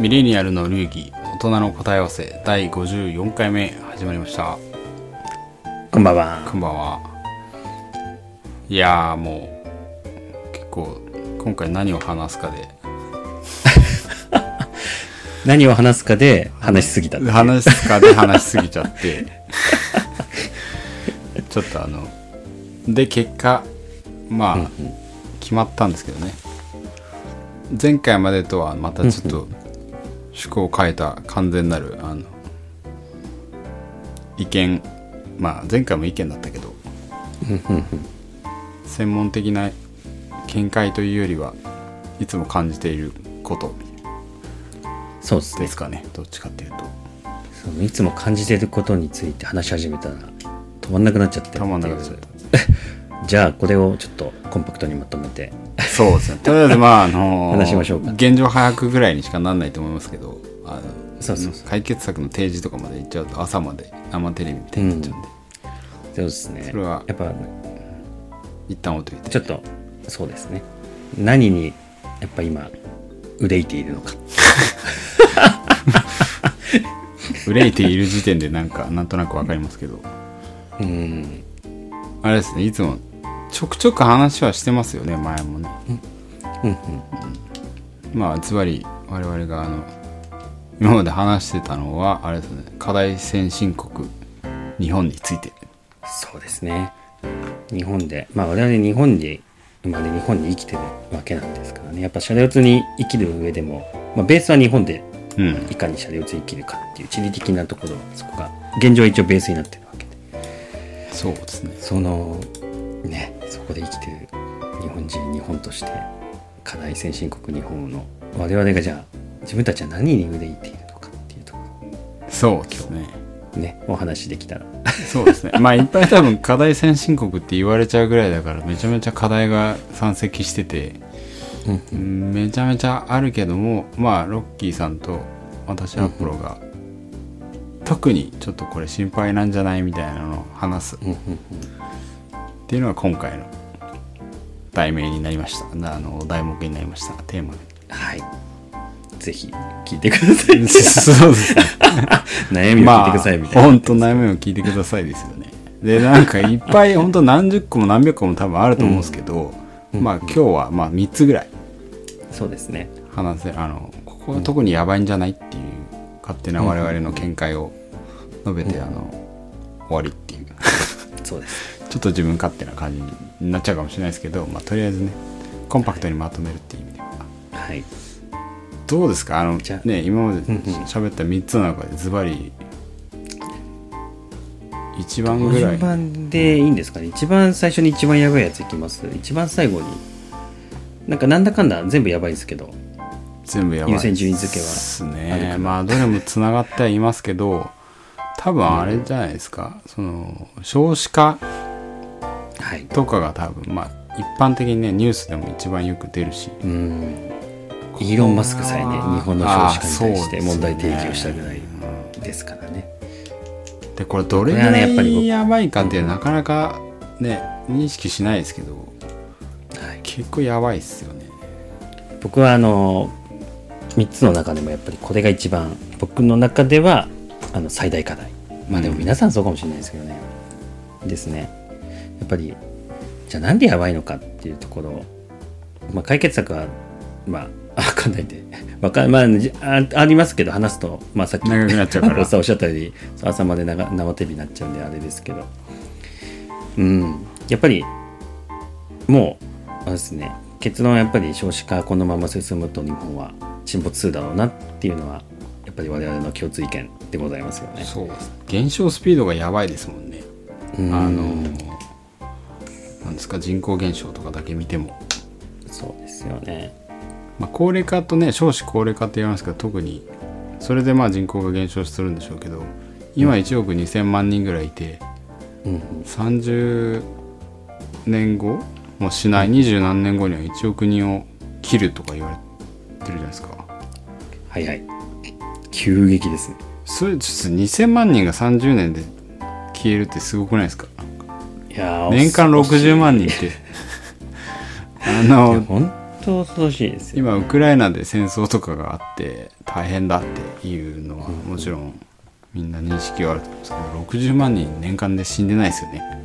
ミレニアルの流儀大人の答え合わせ第54回目始まりました。こんばんは。こんばんは。いやーもう結構今回何を話すかで。何を話すかで話しすぎた話すかで話しすぎちゃって。ちょっとあので結果まあ、決まったんですけどね。前回までとはまたちょっと 趣向を変えた完全なるあの意見。まあ前回も意見だったけど。専門的な見解というよりはいつも感じていること。そうですね。ですかね。どっちかっていうと。そういつも感じてることについて話し始めたら止まんなくなっちゃって。たまんなくなっちゃった。じゃあこれをちょっとコンパクトにまとめてそうですね。とりあえず、まあ、あの話しましょうか。現状早くぐらいにしかなんないと思いますけど、あのそうそうそ解決策の提示とかまで行っちゃうと、朝まで生テレビみたいになっちゃうんで、そうですね。それはやっぱ一旦置いといて。ちょっとそうですね。何にやっぱ今憂いているのか。憂いている時点でなんか、なんとなくわかりますけど、うん。あれですね、いつもちょくちょく話はしてますよね、前もね。うんうんまあ、つまり、我々が、あの、今まで話してたのは、あれですね、課題先進国、日本について。そうですね日本でまあ我々日本で今ね日本に生きてるわけなんですからねやっぱシャレオツに生きる上でも、まあ、ベースは日本でうん。いかにシャレオツに生きるかっていう地理的なところはそこが現状は一応ベースになってるわけでそうですね。そのねそこで生きてる日本人日本として課題先進国日本の我々がじゃあ自分たちは何に憂いているのかっていうとこそうですね。ろねお話しできたら。そうですね。まあいっぱい多分課題先進国って言われちゃうぐらいだからめちゃめちゃ課題が山積してて、うんめちゃめちゃあるけども、まあロッキーさんと私アポロが、特にちょっとこれ心配なんじゃないみたいなのを話す。っうんうんていうのが今回の題名になりました。あの題目になりました。テーマに。はいぜひ聞いてください そうですね。悩みを聞いてくださいみたいな、まあ、本当悩みを聞いてくださいですよね。で、なんかいっぱい、本当何十個も何百個も多分あると思うんですけど、まあ今日はまあ3つぐらいそうですね話せ、あの、ここは特にやばいんじゃないっていう勝手な我々の見解を述べて、あの、終わりっていう。そうですちょっと自分勝手な感じになっちゃうかもしれないですけど、まあとりあえずね、コンパクトにまとめるっていう意味では。はい。どうですか？あのね今までうんうん。喋った3つの中でズバリ一番ぐら順い番でいいんですかね？一番最初に一番やばいやついきます？一番最後に。なんかなんだかんだ全部やばいですけど。全部やばい優先順位付けは。ですねなまあどれもつながってはいますけど多分あれじゃないですか、その少子化はい。とかが多分まあ一般的にねニュースでも一番よく出るし。うん。イーロン・マスクさえね日本の少子化に対して問題提起をしたぐらいですからね。でこれどれぐらやっぱり僕いやばいかってなかなかね認識しないですけどはい。結構やばいっすよね。僕はあの3つの中でもやっぱりこれが一番僕の中ではあの最大課題。まあでも皆さんそうかもしれないですけどね、ですねやっぱりじゃあなんでやばいのかっていうところ、まあ、解決策はまあ わかんないんで。わかまあじあありますけど話すと、まあ、さっき長くなっちゃうから。おっしゃったように朝まで長生テレビになっちゃうんであれですけど。うん。やっぱりもうあれですね。結論はやっぱり少子化このまま進むと日本は沈没するだろうなっていうのはやっぱり我々の共通意見でございますよね。そう。です減少スピードがやばいですもんね。うん。あのなんですか？人口減少とかだけ見ても、そうですよね。まあ、高齢化とね少子高齢化って言いますけど特にそれでまあ人口が減少するんでしょうけど今1億2000万人ぐらいいてうんうん。30年後もしない二十何年後には1億人を切るとか言われてるじゃないですか。はいはい。急激ですね。それちょっと2000万人が30年で消えるってすごくないですか？いやー年間60万人って。あの本当恐ろしいですよ。今ウクライナで戦争とかがあって大変だっていうのはもちろんみんな認識はあると思うんですけど60万人年間で死んでないですよね。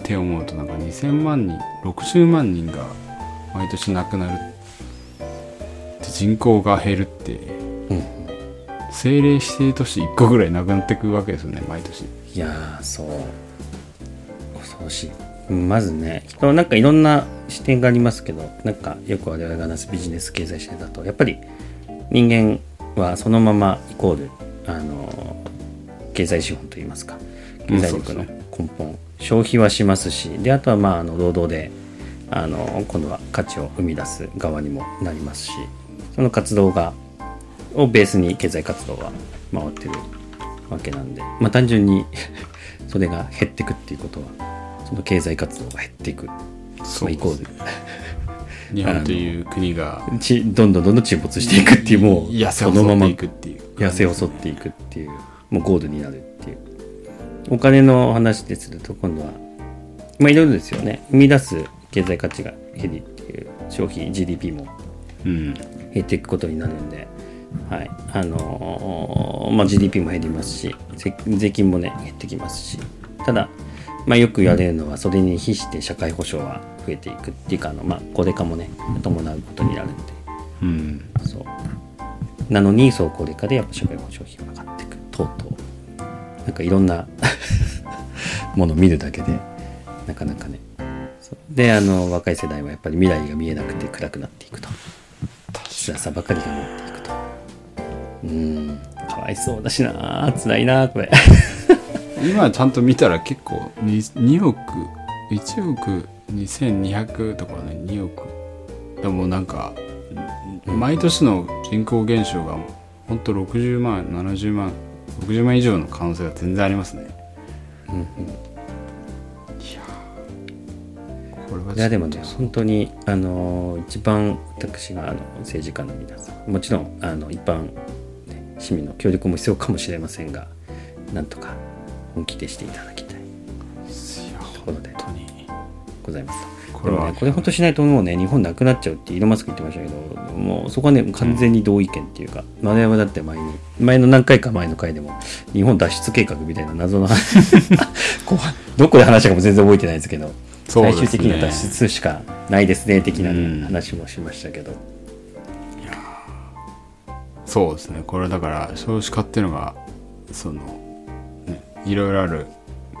って思うとなんか2000万人60万人が毎年亡くなるって人口が減るってうん。政令指定都市1個ぐらいなくなってくわけですよね毎年。いやーそう恐ろしい。うんまずね人なんかいろんな視点がありますけどなんかよく我々が話すビジネス経済視点だと。やっぱり人間はそのままイコールあの経済資本といいますか。経済力の根本、消費はしますしであとはまああの労働であの今度は価値を生み出す側にもなりますしその活動がをベースに経済活動が回ってるわけなんで、まあ、単純に それが減っていくっていうことはその経済活動が減っていく、まあ、イコール。日本という国が。ちどんどんどんどん沈没していくっていうもう痩せそのまま細っていくっていう痩せ細っていくっていうもうゴールになるっていう。お金の話ですると今度はまあいろいろですよね。生み出す経済価値が減りっていう消費 GDP もうん。減っていくことになるんで、はい。あのーまあ、GDP も減りますし税税金もね減ってきますし。ただ、まあ、よく言われるのはそれに比して社会保障は増えていくっていうかあの、まあ、高齢化もね伴うことになるんでう。ん。そう。なのにそう高齢化でやっぱ社会保障費が上がっていく。とうとう。なんかいろんな ものを見るだけでなかなかね。であの若い世代はやっぱり未来が見えなくて暗くなっていくと。辛さばかりが待っていくと。うーん。かわいそうだしな辛いなこれ今ちゃんと見たら結構 2, 2億1億2200とかね2億。でもなんか毎年の人口減少がほんと60万70万60万以上の可能性が全然ありますね。うんうん。これはいやでもね本当にあの一番私があの政治家の皆さんもちろんあの一般、ね、市民の協力も必要かもしれませんがなんとか本気でしていただきたい。ところでございます。これは。ねこれ本当しないともうね日本なくなっちゃうってイーロン・マスク言ってましたけどもうそこはね完全に同意見っていうか、我々だって前に前の何回か前の回でも日本脱出計画みたいな謎の どこで話したかも全然覚えてないですけどね。最終的には脱出しかないですね的な話もしましたけど。そうですね。これだから少子化っていうのがその、ね、いろいろある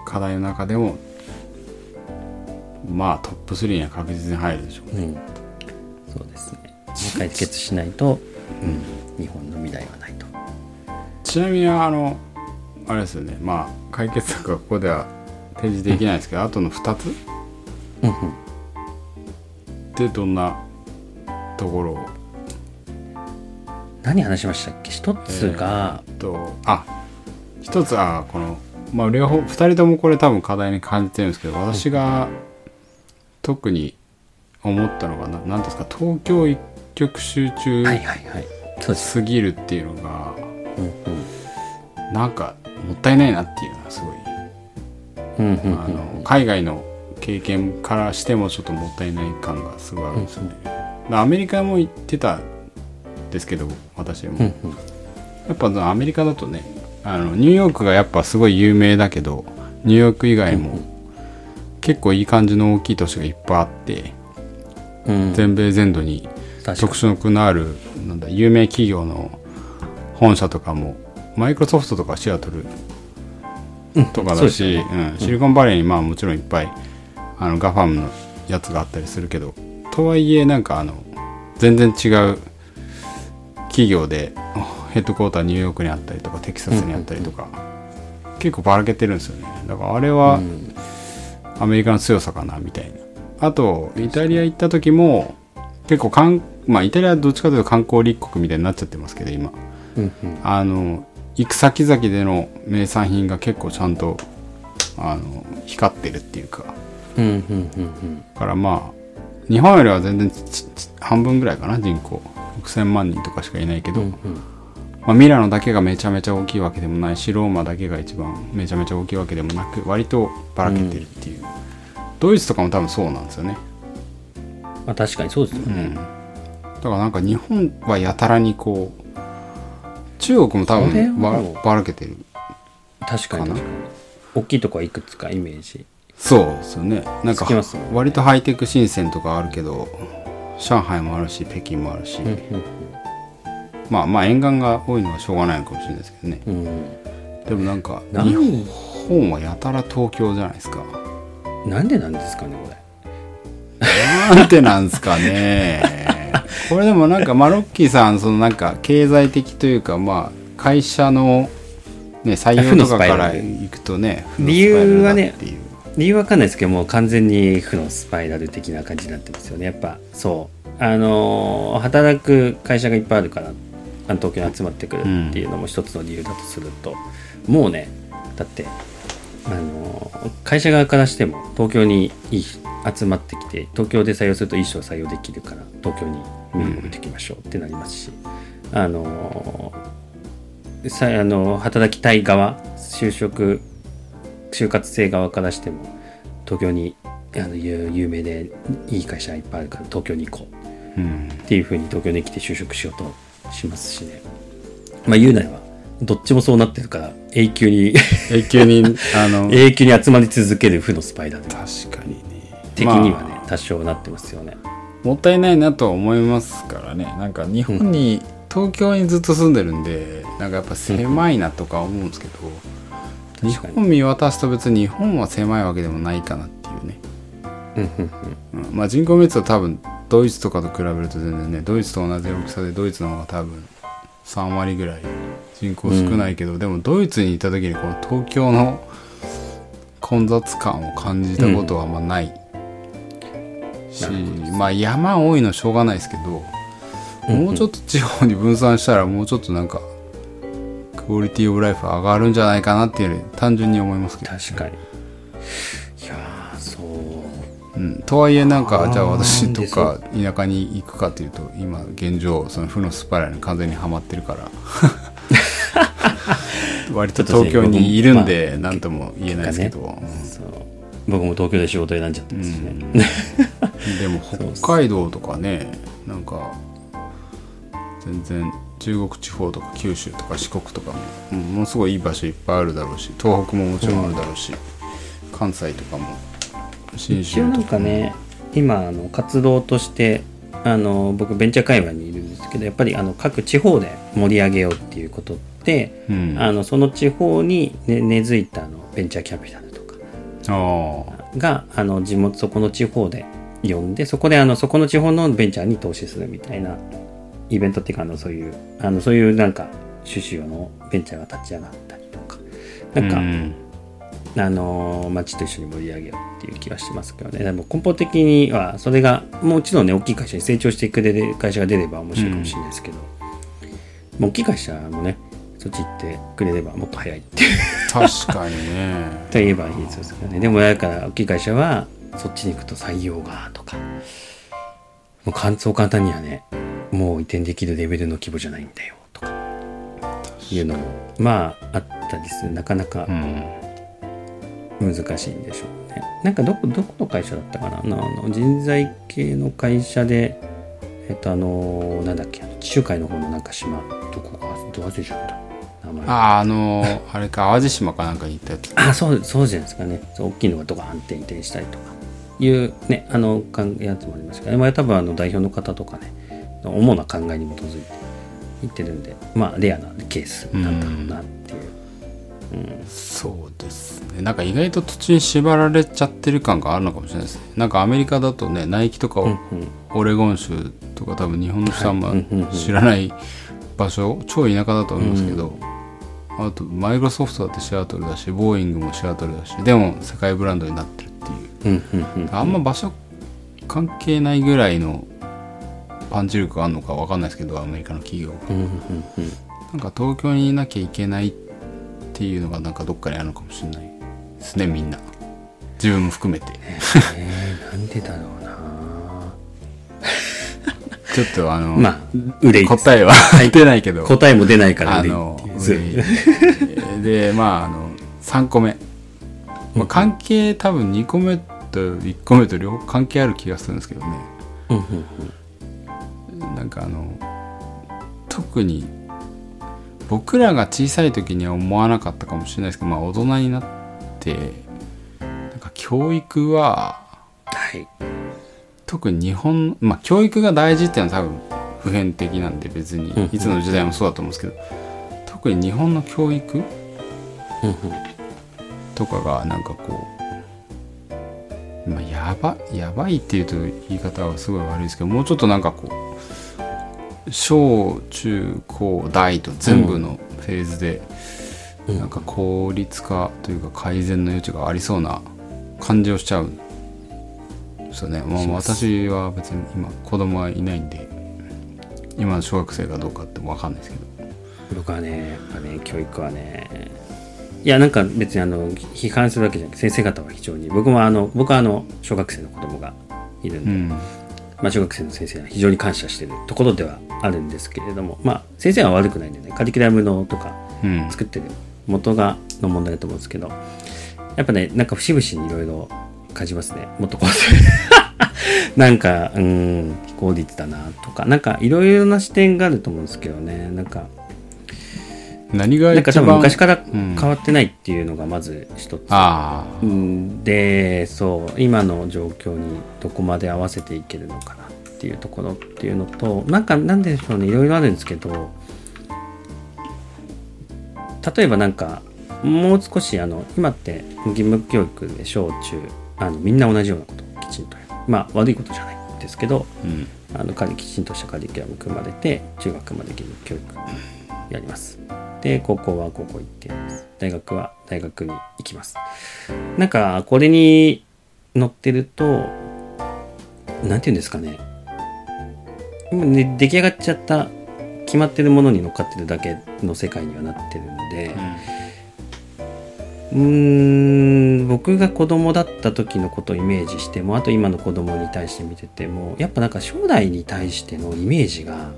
課題の中でもまあトップ3には確実に入るでしょうね。うん。そうですね。解決しないと、うん、日本の未来はないと。ちなみにあのあれですよね。まあ解決策はここでは提示できないですけど、あとの2つ？うんうん。ってどんなところを？何話しましたっけ？一つが、えーっとあ一つはこのまあ両方2人ともこれ多分課題に感じてるんですけど私が特に思ったのがな何ですか東京一極集中す、すぎるっていうのがうんなんかもったいないなっていうのはすごい。うんうんうんあの海外の経験からしてもちょっともったいない感がすごいあるんですよね。でアメリカも行ってたんですけど私も、うんうん。やっぱアメリカだとねあのニューヨークがやっぱすごい有名だけどニューヨーク以外も結構いい感じの大きい都市がいっぱいあってうん。全米全土に特色のあるなんだ有名企業の本社とかもマイクロソフトとかシアトルうん。とかだし、そうですようん、シリコンバレーにまあもちろんいっぱいあのガファムのやつがあったりするけどとはいえなんかあの全然違う企業でヘッドクォーターニューヨークにあったりとかテキサスにあったりとか、結構ばらけてるんですよね。だからあれはうんアメリカの強さかなみたいな。あとイタリア行った時も結構かんまあイタリアはどっちかというと観光立国みたいになっちゃってますけど今。うんうん。あの行く先々での名産品が結構ちゃんとあの光ってるっていうか。うんうんうんうん。だからまあ日本よりは全然半分ぐらいかな人口。6000万人とかしかいないけど、うんうんまあ、ミラノだけがめちゃめちゃ大きいわけでもないしローマだけが一番めちゃめちゃ大きいわけでもなく割とばらけてるっていう、ドイツとかも多分そうなんですよね。まあ確かにそうですよね、うん、だからなんか日本はやたらにこう中国も多分ばばらけてる。確かに確かに。大きいとこはいくつかイメージ。そうですよね。なんか割とハイテク新鮮とかあるけど上海もあるし北京もあるし、うんまあまあ沿岸が多いのはしょうがないのかもしれないですけどね。うん、でもなんか何日本はやたら東京じゃないですか。うん、なんでなんですかねこれ。なんてなんすかね。これでもなんかマロッキーさんそのなんか経済的というかまあ会社の、ね、採用とかから負のスパイラル行くとね理由はね理由わかんないですけどもう完全に負のスパイラル的な感じになってますよね。やっぱそう。あのー働く会社がいっぱいあるからあの東京に集まってくるっていうのも一つの理由だとすると、もうねだってあのー会社側からしても東京に集まってきて東京で採用するといい人を採用できるから東京に身を置いていきましょうってなりますし、あのーさあの働きたい側就職就活生側からしても東京にあの有有名でいい会社いっぱいあるから東京に行こう。うん。っていうふうに東京に来て就職しようとしますしね。まあ言うなればどっちもそうなってるから永久に永久に あの永久に集まり続ける負のスパイラル確かにね。的にはね、まあ多少なってますよね。もったいないなとは思いますからね。なんか日本に、東京にずっと住んでるんでなんかやっぱ狭いなとか思うんですけど、日本見渡すと別に日本は狭いわけでもないかなっていうね、うんうん。うん。まあ人口密度多分ドイツとかと比べると全然ねドイツと同じ大きさでドイツの方が多分3割ぐらい人口少ないけど、でもドイツにいた時にこの東京の混雑感を感じたことはあんまない、しなるほまあ山多いのしょうがないですけど、もうちょっと地方に分散したらもうちょっとなんかクオリティオブライフ上がるんじゃないかなっていうのに単純に思いますけど、確かにううん、とはいえなんかじゃあ私とでか田舎に行くかというと今現状その負のスパイラルに完全にはまってるから。割と東京にいるんで何とも言えないですけど、そう。僕も東京で仕事選んじゃってますしね、うん。でも北海道とかねなんか全然中国地方とか九州とか四国とかも、うんものすごいいい場所いっぱいあるだろうし東北ももちろんあるだろうし、関西とかも一応なんとかね今あの活動としてあの僕ベンチャー界隈にいるんですけどやっぱりあの各地方で盛り上げようっていうことって、うん。あのその地方に、ね、根付いたあのベンチャーキャピタルとかあがあの地元そこの地方で呼んでそこであのそこの地方のベンチャーに投資するみたいなイベントっていうかあのそういうあのそういうなんか趣旨のベンチャーが立ち上がったりとか。あなんか、うんあのー町と一緒に盛り上げようっていう気はしてますけどね。でも根本的にはそれがもちろんね大きい会社に成長してくれる会社が出れば面白いかもしれないですけど、まあ大きい会社もねそっち行ってくれればもっと早いって確かにね。と言えばいいですけどね。でもだから大きい会社はそっちに行くと採用がとか。もうかんそう簡単にはねもう移転できるレベルの規模じゃないんだよとか。いうのもまああったりする。なかなかうん難しいんでしょうね。なんかどこどこの会社だったかな？あの人材系の会社でえっとあのなんだっけ？あの地中海の方のなんか島どこかど忘れちゃった。名前。ああのーあれか 淡路島かなんかに行ったやつ。あそうそうじゃないですかね。そう大きいのがとか反転移転したりとかいうねあのやつもありますけど、ね、まあ多分あの代表の方とかね主な考えに基づいて言ってるんでまあレアなケースなんだろうなっう。うんそうですね。なんか意外と土地に縛られちゃってる感があるのかもしれないですね。なんかアメリカだとねナイキとかオレゴン州とか多分日本の人はあんま知らない場所超田舎だと思いますけど、あとマイクロソフトだってシアトルだしボーイングもシアトルだしでも世界ブランドになってるっていう。あんま場所関係ないぐらいのパンチ力があるのかわかんないですけどアメリカの企業が。なんか東京にいなきゃいけないっていうのがなんかどっかにあるのかもしれないですねみんな。自分も含めて。えー、なんでだろうな。ちょっとあの、まあ答えは出ないけど。答えも出ないから憂いでまああの3個目、まあ、関係多分2個目と1個目と両方関係ある気がするんですけどね。うんうん。なんかあの特に僕らが小さい時には思わなかったかもしれないですけどまあ大人になってなんか教育ははい。特に日本まあ教育が大事っていうのは多分普遍的なんで別にうん。いつの時代もそうだと思うんですけど特に日本の教育とかがなんかこう、まあ、やばやばいっていうと言い方はすごい悪いですけどもうちょっとなんかこう小中高大と全部のフェーズで、うん。なんか効率化というか改善の余地がありそうな感じをしちゃうんですよね、まあ、私は別に今子供はいないんで今の小学生かどうかっても分かんないですけど。僕はねやっぱね教育はねいやなんか別にあの批判するわけじゃなくて先生方は非常に僕もあの僕はあの小学生の子供がいるんで、うんまあ、小学生の先生は非常に感謝してるところではあるんですけれどもまあ先生は悪くないんでねカリキュラムのとかうん。作ってる元がの問題だと思うんですけどやっぱねなんか節々にいろいろ感じますね。もっとこう なんかうん非効率だなとかなんかいろいろな視点があると思うんですけどね。なんか何がなんか多分昔からうん。変わってないっていうのがまず一つ、うん。でそう今の状況にどこまで合わせていけるのかなっていうところっていうのとなんかなんでしょうねいろいろあるんですけど例えばなんかもう少しあの今って義務教育で小中あのみんな同じようなことをきちんとまあ悪いことじゃないんですけどうん。あのカリきちんとしたカリキュラム組まれて中学まで義務教育やりますで高校は高校行って大学は大学に行きます。なんかこれに乗ってるとなんていうんですかね。今ね出来上がっちゃった決まってるものに乗っかってるだけの世界にはなってるんで。うーん僕が子供だった時のことをイメージしてもあと今の子供に対して見ててもやっぱなんか将来に対してのイメージが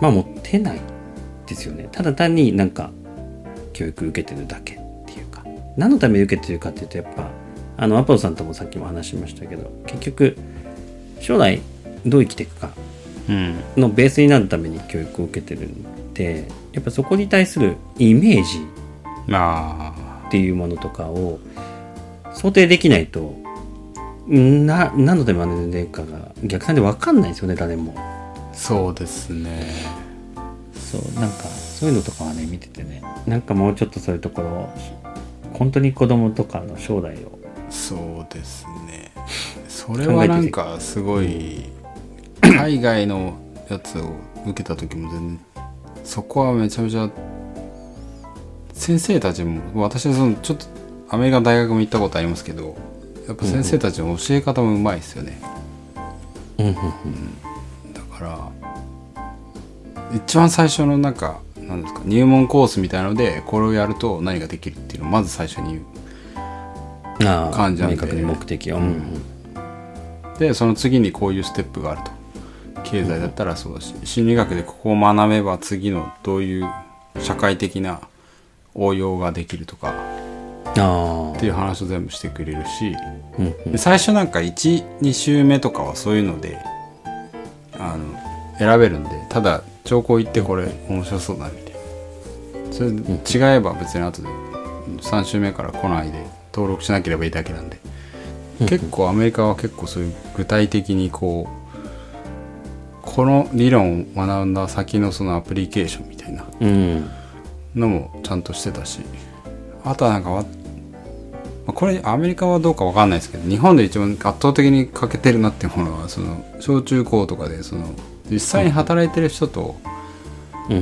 まあ持ってないですよね。ただ単になんか教育受けてるだけっていうか。何のために受けてるかっていうとやっぱあのアポロさんともさっきも話しましたけど結局将来どう生きていくかうん。のベースになるために教育を受けてるんでやっぱそこに対するイメージあっていうものとかを想定できないとんな何のために学んでるかが逆算で分かんないですよね誰も。あそうですねそうなんかそういうのとかはね見ててね。なんかもうちょっとそういうところ本当に子供とかの将来を。そうですね。それはなんかすごい海外のやつを受けた時も全然そこはめちゃめちゃ先生たちも私はそのちょっとアメリカの大学も行ったことありますけどやっぱ先生たちの教え方もうまいですよね、うん。うん。だから一番最初のなんかなんですか入門コースみたいのでこれをやると何ができるっていうのをまず最初に言う感じなんで。明確に目的を、うんうん。でその次にこういうステップがあると。経済だったらそうだし心理学でここを学べば次のどういう社会的な応用ができるとかあっていう話を全部してくれるしあうんうん。で最初なんか12週目とかはそういうのであの選べるんでただ兆候行ってこれ面白そうだみたいな。それ違えば別に後で3週目から来ないで登録しなければいいだけなんで。結構アメリカは結構そういう具体的にこうこの理論を学んだ先のそのアプリケーションみたいなうん。のもちゃんとしてたし。あとはなんかこれアメリカはどうかわかんないですけど日本で一番圧倒的に欠けてるなっていうものはその小中高とかでその実際に働いてる人と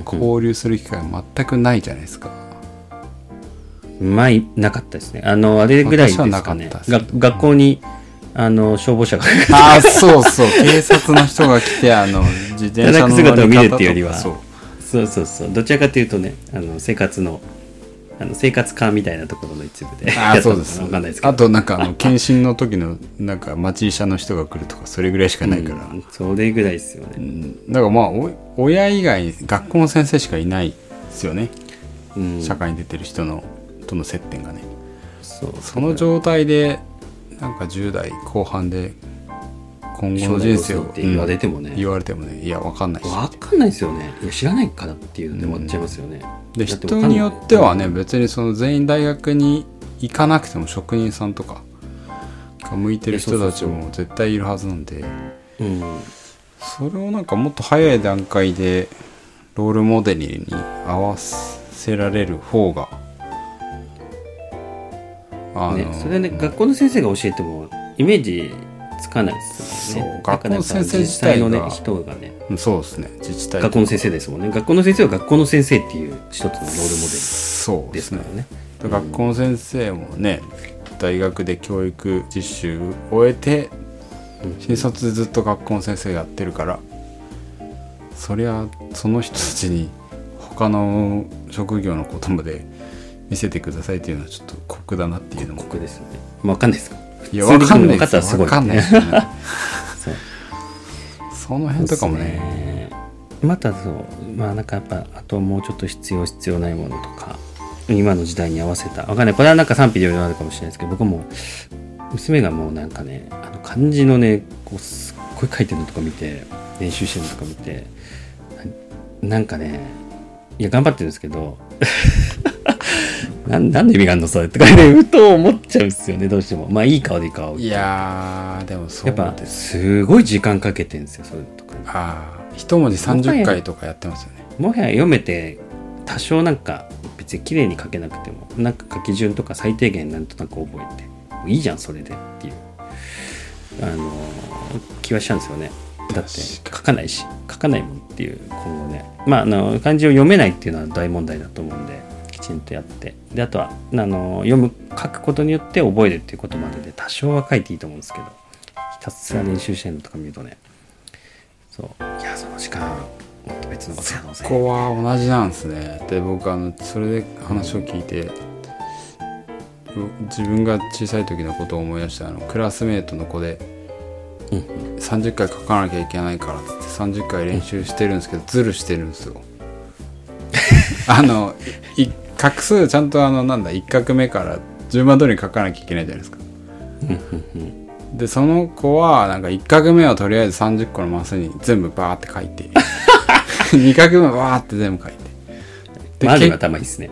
交流する機会は全くないじゃないですか、まあいなかったですね。あのあれぐらいですかね。かが学校にあの消防車がああそうそう。警察の人が来てあの自転車の姿を見るっていうよりは。そう。そうそうそう。どちらかというとねあの生活のあの生活科みたいなところの一部で。ああそうです。わかんないですけど。あとなんかあの検診の時のなんか町医者の人が来るとかそれぐらいしかないから、うんそれぐらいですよね、うん。だからまあお親以外に学校の先生しかいないですよね、うん、社会に出てる人のとの接点がね。そう。その状態でなんか10代後半で今後の人生を言われてもね、言われてもね。いやわかんないしわかんないですよね。いや知らないからっていうので終わっちゃいますよね、でだってわかんない人によってはね別にその全員大学に行かなくても職人さんとかが向いてる人たちも絶対いるはずなんで。うん。それをなんかもっと早い段階でロールモデルに合わせられる方があのね、それね学校の先生が教えてもイメージつかないですよね。そう学校の先生自体のね人がね。うんそうですね。自治体学校の先生ですもんね。学校の先生は学校の先生っていう一つのロールモデルそうですすからね。学校の先生もね大学で教育実習を終えて新卒でずっと学校の先生やってるからそりゃその人たちに他の職業のことまで見せてくださいっていうのはちょっと酷だなっていうのも。僕ですよね。わかんないです。かいやわかんない普通に分かんないですよ。ね そう。その辺とかもね。ね。またそうまあなんかやっぱあともうちょっと必要必要ないものとか今の時代に合わせた。わかんない。これはなんか賛否両論あるかもしれないですけど僕も娘がもうなんかねあの漢字のねこうすっごい書いてるのとか見て練習してるのとか見てななんかねいや頑張ってるんですけどなんなんで意味があるのそれとかねふと思っちゃうんですよねどうしても。まあいい顔でいい顔いやーでもそやっぱすすごい時間かけてるんですよそういうのとかにああ一文字30回とかやってますよね。もはや読めて多少なんか別に綺麗に書けなくてもなんか書き順とか最低限なんとなく覚えてもういいじゃんそれでっていうあの気はしちゃうんですよね。だって書かないし書かないもんっていう今後ね。まああの漢字を読めないっていうのは大問題だと思うんできちんとやってであとはあの読む書くことによって覚えるっていうことまでで多少は書いていいと思うんですけどひたすら練習してるのとか見るとねそういやその時間もっと別のことやろうぜ。ここは同じなんですね。で僕あのそれで話を聞いてう自分が小さい時のことを思い出したあのクラスメートの子でうん。30回書かなきゃいけないからっつって30回練習してるんですけどズルしてるんですよ。あのい 画数ちゃんとあのなんだ1画目から順番通りに書かなきゃいけないじゃないですか。でその子はなんか1画目はとりあえず30個のマスに全部バーって書いて 2画目はバーって全部書いて。でマジけ頭いいっすね。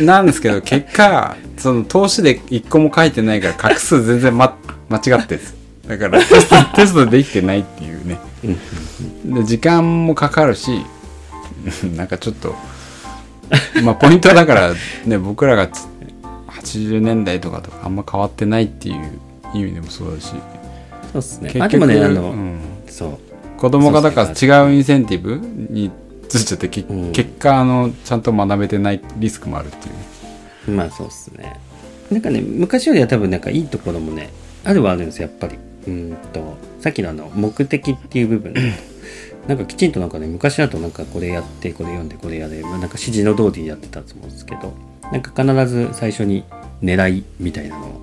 なんですけど結果その投資で1個も書いてないから画数全然、ま、間違ってるんです。だからテストテストできてないっていうね。で時間もかかるし なんかちょっとまあポイントはだからね僕らがつ80年代とかとあんま変わってないっていう意味でもそうだし。そうっすね。結局あでもねあの、うん。そう。子供がだから違うインセンティブについちゃってけうん。結果あのちゃんと学べてないリスクもあるっていう。まあそうっすね。なんかね昔よりは多分なんかいいところもねあるはあるんですよやっぱり。うーんとさっきのあの目的っていう部分なんかきちんとなんかね昔だとなんかこれやってこれ読んでこれやで、まあ、なんか指示の通りにやってたと思うんですけどなんか必ず最初に狙いみたいなのを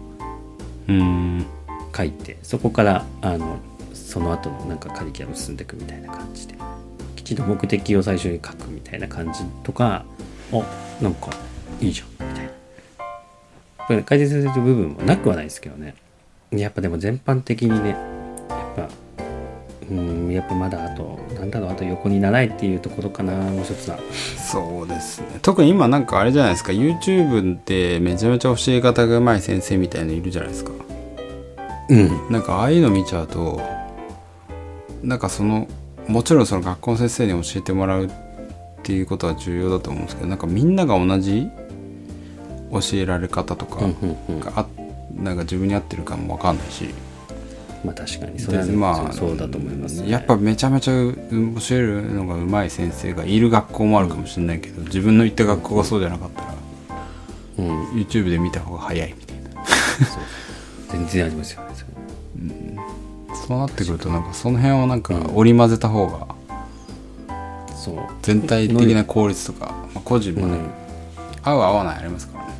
うん。書いてそこからあのその後のなんかカリキュラム進んでいくみたいな感じできちんと目的を最初に書くみたいな感じとかおなんかいいじゃんみたいな。これ改善される部分もなくはないですけどね。やっぱでも全般的にねうんやっぱまだあとなんだろうあと横に習いっていうところかなもう一つは。そうですね。特に今なんかあれじゃないですか。YouTube ってめちゃめちゃ教え方がうまい先生みたいのいるじゃないですか。うん。なんかああいうの見ちゃうとなんかそのもちろんその学校の先生に教えてもらうっていうことは重要だと思うんですけどなんかみんなが同じ教えられ方とかうんうんうん。なんか自分に合ってるかも分かんないしまあ確かにそれはまあそうだと思います、ね、やっぱめちゃめちゃう教えるのがうまい先生がいる学校もあるかもしれないけど自分の行った学校がそうじゃなかったらうん。YouTube で見た方が早いみたいな。全然ありますよねそれ。そうなってくるとなんかその辺をなんか織り交ぜた方がそう。全体的な効率とか、まあ、個人もね、うん。合う合わないありますからね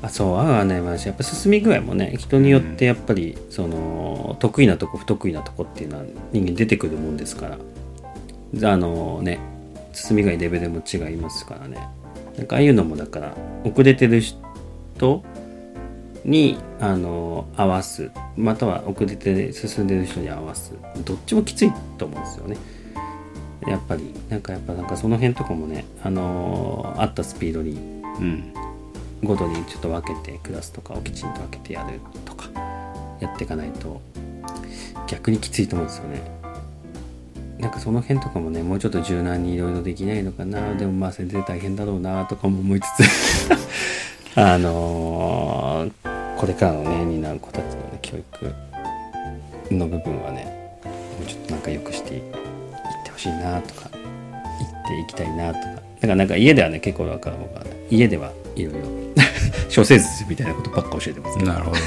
あそう合う合わない話。やっぱ進み具合もね人によってやっぱり、その得意なとこ不得意なとこっていうのは人間出てくるもんですから。あのね進み具合レベルも違いますからね。なんかああいうのもだから遅れてる人にあの合わす。または遅れて進んでる人に合わす。どっちもきついと思うんですよね。やっぱりなんかやっぱなんかその辺とかもねあの合ったスピードにうんごとにちょっと分けてクラスとかをきちんと分けてやるとかやっていかないと逆にきついと思うんですよね。なんかその辺とかもねもうちょっと柔軟にいろいろできないのかな。でもまあ先生大変だろうなとかも思いつつ。あのーこれからのね担う子たちのね教育の部分はねもうちょっとなんか良くしていってほしいなとか言っていきたいなとか。だからなんか家ではね結構なんか僕はね家ではいろいろ。処世術みたいなことばっか教えてますけど。なるほど。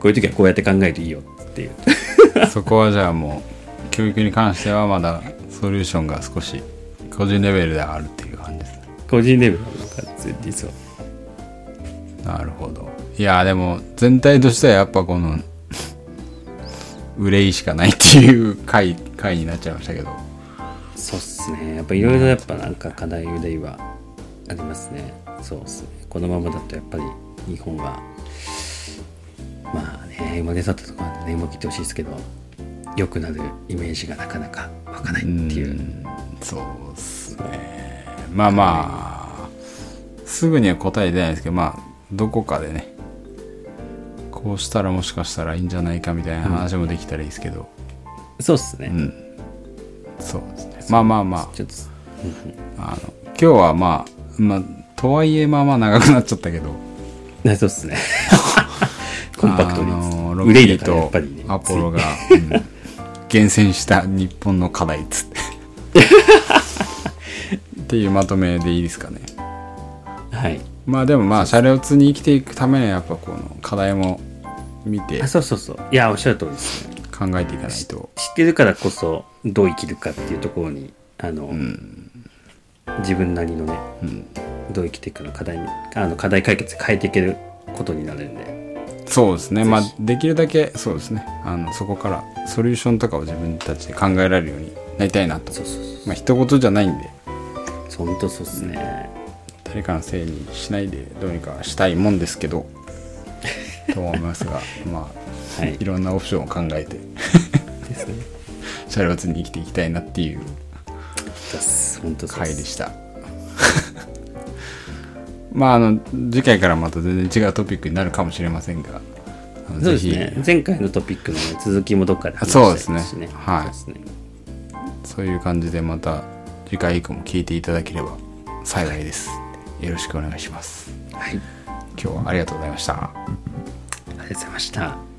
こういう時はこうやって考えていいよっていう。そこはじゃあもう教育に関してはまだソリューションが少し個人レベルであるっていう感じですね。個人レベルの感じ実はなるほど。いやでも全体としてはやっぱこの憂いしかないっていう回回になっちゃいましたけど。そうっすね。やっぱいろいろやっぱなんか課題憂いはありますね。そうっすね。このままだとやっぱり日本はまあね生まれ育ったところでねもう切ってほしいですけど良くなるイメージがなかなか湧かないっていう。うんそうっすね。まあまあすぐには答え出ないですけどまあどこかでねこうしたらもしかしたらいいんじゃないかみたいな話もできたらいいですけど。そうっすね、うん、そうですねまあまあまちょっと。ああの今日はまあまあとはいえまあまあ長くなっちゃったけど。ねそうっすね。コンパクトに、ロッキーとぱりね。アポロが、うん厳選した日本の課題っつって。っていうまとめでいいですかね。はい。まあでもまあ車両通に生きていくためにはやっぱこの課題も見てあそうそうそう。いやおっしゃる通りですね。考えていかないと。知ってるからこそどう生きるかっていうところにあの、うん。自分なりのねうん。どう生きていくの課題にあの課題解決変えていけることになるんで。そうですね。まあできるだけそうですね。あのそこからソリューションとかを自分たちで考えられるようになりたいなと。そうそうそうまあ一言じゃないんで。そうほんとそうっすね、誰かのせいにしないでどうにかしたいもんですけど。と思いますがまあ、はい。い、ろんなオプションを考えて。ですね車両通に生きていきたいなっていう回でした。まああの次回からまた全然違うトピックになるかもしれませんがそうですぜひ。ね前回のトピックの、ね、続きもどっかで話したそうですね。しはい。ねそういう感じでまた次回以降も聞いていただければ幸いです。よろしくお願いします。はい。今日はありがとうございました。ありがとうございました